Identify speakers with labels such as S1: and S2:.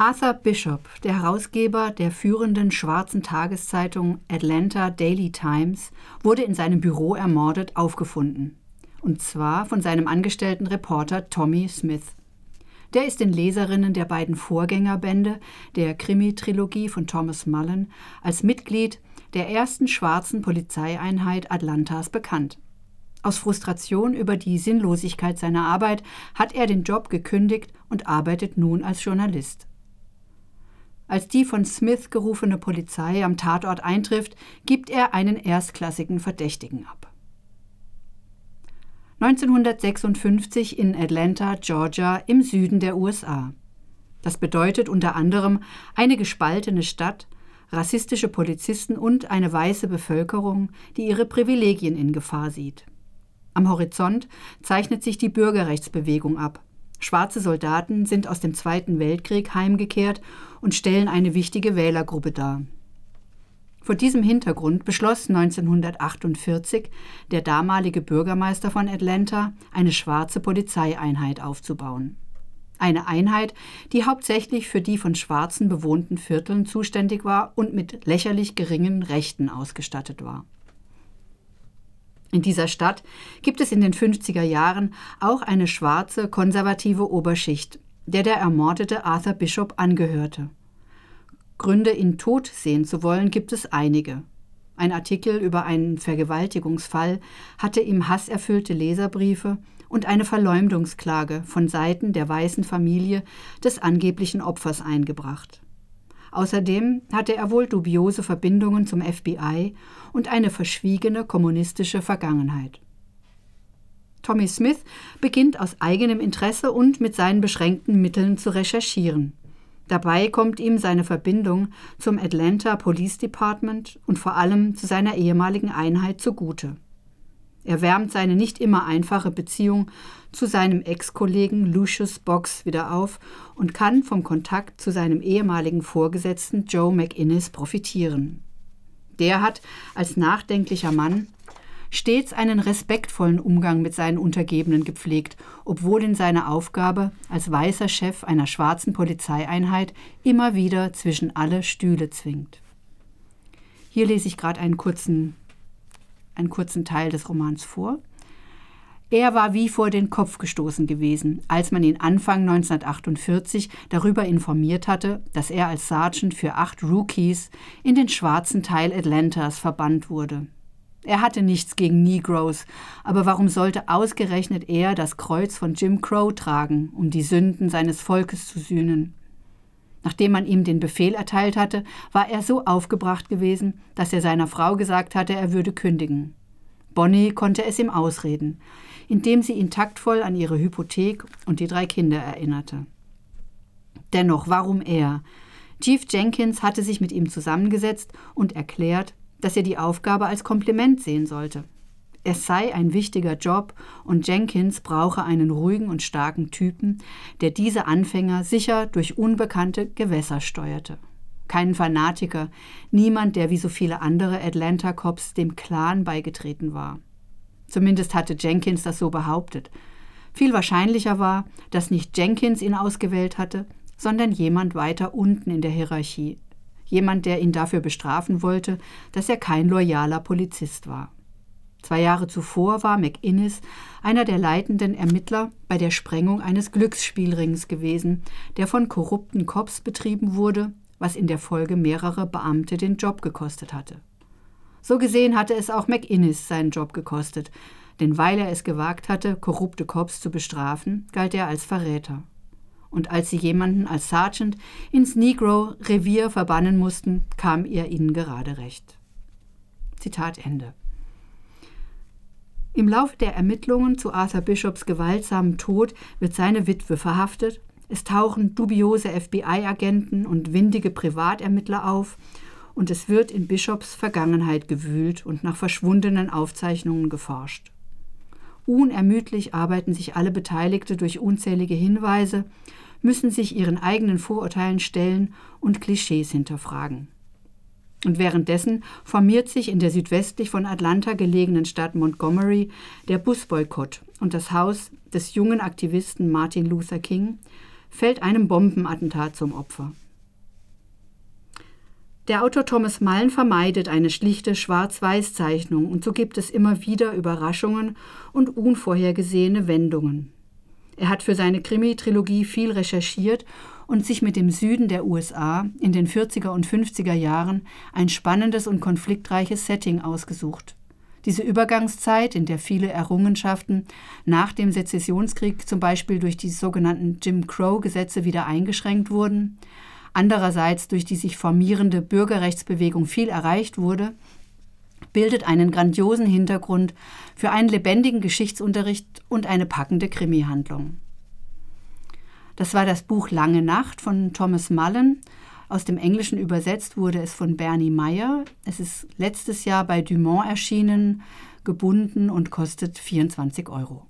S1: Arthur Bishop, der Herausgeber der führenden schwarzen Tageszeitung Atlanta Daily Times, wurde in seinem Büro ermordet aufgefunden. Und zwar von seinem angestellten Reporter Tommy Smith. Der ist den Leserinnen der beiden Vorgängerbände der Krimi-Trilogie von Thomas Mullen als Mitglied der ersten schwarzen Polizeieinheit Atlantas bekannt. Aus Frustration über die Sinnlosigkeit seiner Arbeit hat er den Job gekündigt und arbeitet nun als Journalist. Als die von Smith gerufene Polizei am Tatort eintrifft, gibt er einen erstklassigen Verdächtigen ab. 1956 in Atlanta, Georgia im Süden der USA. Das bedeutet unter anderem eine gespaltene Stadt, rassistische Polizisten und eine weiße Bevölkerung, die ihre Privilegien in Gefahr sieht. Am Horizont zeichnet sich die Bürgerrechtsbewegung ab. Schwarze Soldaten sind aus dem Zweiten Weltkrieg heimgekehrt und stellen eine wichtige Wählergruppe dar. Vor diesem Hintergrund beschloss 1948 der damalige Bürgermeister von Atlanta, eine schwarze Polizeieinheit aufzubauen. Eine Einheit, die hauptsächlich für die von Schwarzen bewohnten Vierteln zuständig war und mit lächerlich geringen Rechten ausgestattet war. In dieser Stadt gibt es in den 50er Jahren auch eine schwarze konservative Oberschicht, der der ermordete Arthur Bishop angehörte. Gründe, ihn tot sehen zu wollen, gibt es einige. Ein Artikel über einen Vergewaltigungsfall hatte ihm hasserfüllte Leserbriefe und eine Verleumdungsklage von Seiten der weißen Familie des angeblichen Opfers eingebracht. Außerdem hatte er wohl dubiose Verbindungen zum FBI und eine verschwiegene kommunistische Vergangenheit. Tommy Smith beginnt aus eigenem Interesse und mit seinen beschränkten Mitteln zu recherchieren. Dabei kommt ihm seine Verbindung zum Atlanta Police Department und vor allem zu seiner ehemaligen Einheit zugute. Er wärmt seine nicht immer einfache Beziehung zu seinem Ex-Kollegen Lucius Box wieder auf und kann vom Kontakt zu seinem ehemaligen Vorgesetzten Joe McInnes profitieren. Der hat als nachdenklicher Mann stets einen respektvollen Umgang mit seinen Untergebenen gepflegt, obwohl ihn seine Aufgabe als weißer Chef einer schwarzen Polizeieinheit immer wieder zwischen alle Stühle zwingt. Hier lese ich gerade einen kurzen, einen kurzen Teil des Romans vor. Er war wie vor den Kopf gestoßen gewesen, als man ihn Anfang 1948 darüber informiert hatte, dass er als Sergeant für acht Rookies in den schwarzen Teil Atlantas verbannt wurde. Er hatte nichts gegen Negroes, aber warum sollte ausgerechnet er das Kreuz von Jim Crow tragen, um die Sünden seines Volkes zu sühnen? Nachdem man ihm den Befehl erteilt hatte, war er so aufgebracht gewesen, dass er seiner Frau gesagt hatte, er würde kündigen. Bonnie konnte es ihm ausreden indem sie ihn taktvoll an ihre Hypothek und die drei Kinder erinnerte. Dennoch, warum er? Chief Jenkins hatte sich mit ihm zusammengesetzt und erklärt, dass er die Aufgabe als Kompliment sehen sollte. Es sei ein wichtiger Job und Jenkins brauche einen ruhigen und starken Typen, der diese Anfänger sicher durch unbekannte Gewässer steuerte. Keinen Fanatiker, niemand, der wie so viele andere Atlanta Cops dem Clan beigetreten war. Zumindest hatte Jenkins das so behauptet. Viel wahrscheinlicher war, dass nicht Jenkins ihn ausgewählt hatte, sondern jemand weiter unten in der Hierarchie. Jemand, der ihn dafür bestrafen wollte, dass er kein loyaler Polizist war. Zwei Jahre zuvor war McInnes einer der leitenden Ermittler bei der Sprengung eines Glücksspielrings gewesen, der von korrupten Cops betrieben wurde, was in der Folge mehrere Beamte den Job gekostet hatte. So gesehen hatte es auch McInnes seinen Job gekostet, denn weil er es gewagt hatte, korrupte Cops zu bestrafen, galt er als Verräter. Und als sie jemanden als Sergeant ins Negro-Revier verbannen mussten, kam er ihnen gerade recht. Zitat Ende. Im Laufe der Ermittlungen zu Arthur Bishops gewaltsamen Tod wird seine Witwe verhaftet, es tauchen dubiose FBI-Agenten und windige Privatermittler auf und es wird in Bishops Vergangenheit gewühlt und nach verschwundenen Aufzeichnungen geforscht. Unermüdlich arbeiten sich alle Beteiligte durch unzählige Hinweise, müssen sich ihren eigenen Vorurteilen stellen und Klischees hinterfragen. Und währenddessen formiert sich in der südwestlich von Atlanta gelegenen Stadt Montgomery der Busboykott und das Haus des jungen Aktivisten Martin Luther King fällt einem Bombenattentat zum Opfer. Der Autor Thomas Mullen vermeidet eine schlichte Schwarz-Weiß-Zeichnung und so gibt es immer wieder Überraschungen und unvorhergesehene Wendungen. Er hat für seine Krimi-Trilogie viel recherchiert und sich mit dem Süden der USA in den 40er und 50er Jahren ein spannendes und konfliktreiches Setting ausgesucht. Diese Übergangszeit, in der viele Errungenschaften nach dem Sezessionskrieg zum Beispiel durch die sogenannten Jim Crow-Gesetze wieder eingeschränkt wurden, andererseits durch die sich formierende Bürgerrechtsbewegung viel erreicht wurde, bildet einen grandiosen Hintergrund für einen lebendigen Geschichtsunterricht und eine packende Krimi-Handlung. Das war das Buch Lange Nacht von Thomas Mullen. Aus dem Englischen übersetzt wurde es von Bernie Meyer. Es ist letztes Jahr bei Dumont erschienen, gebunden und kostet 24 Euro.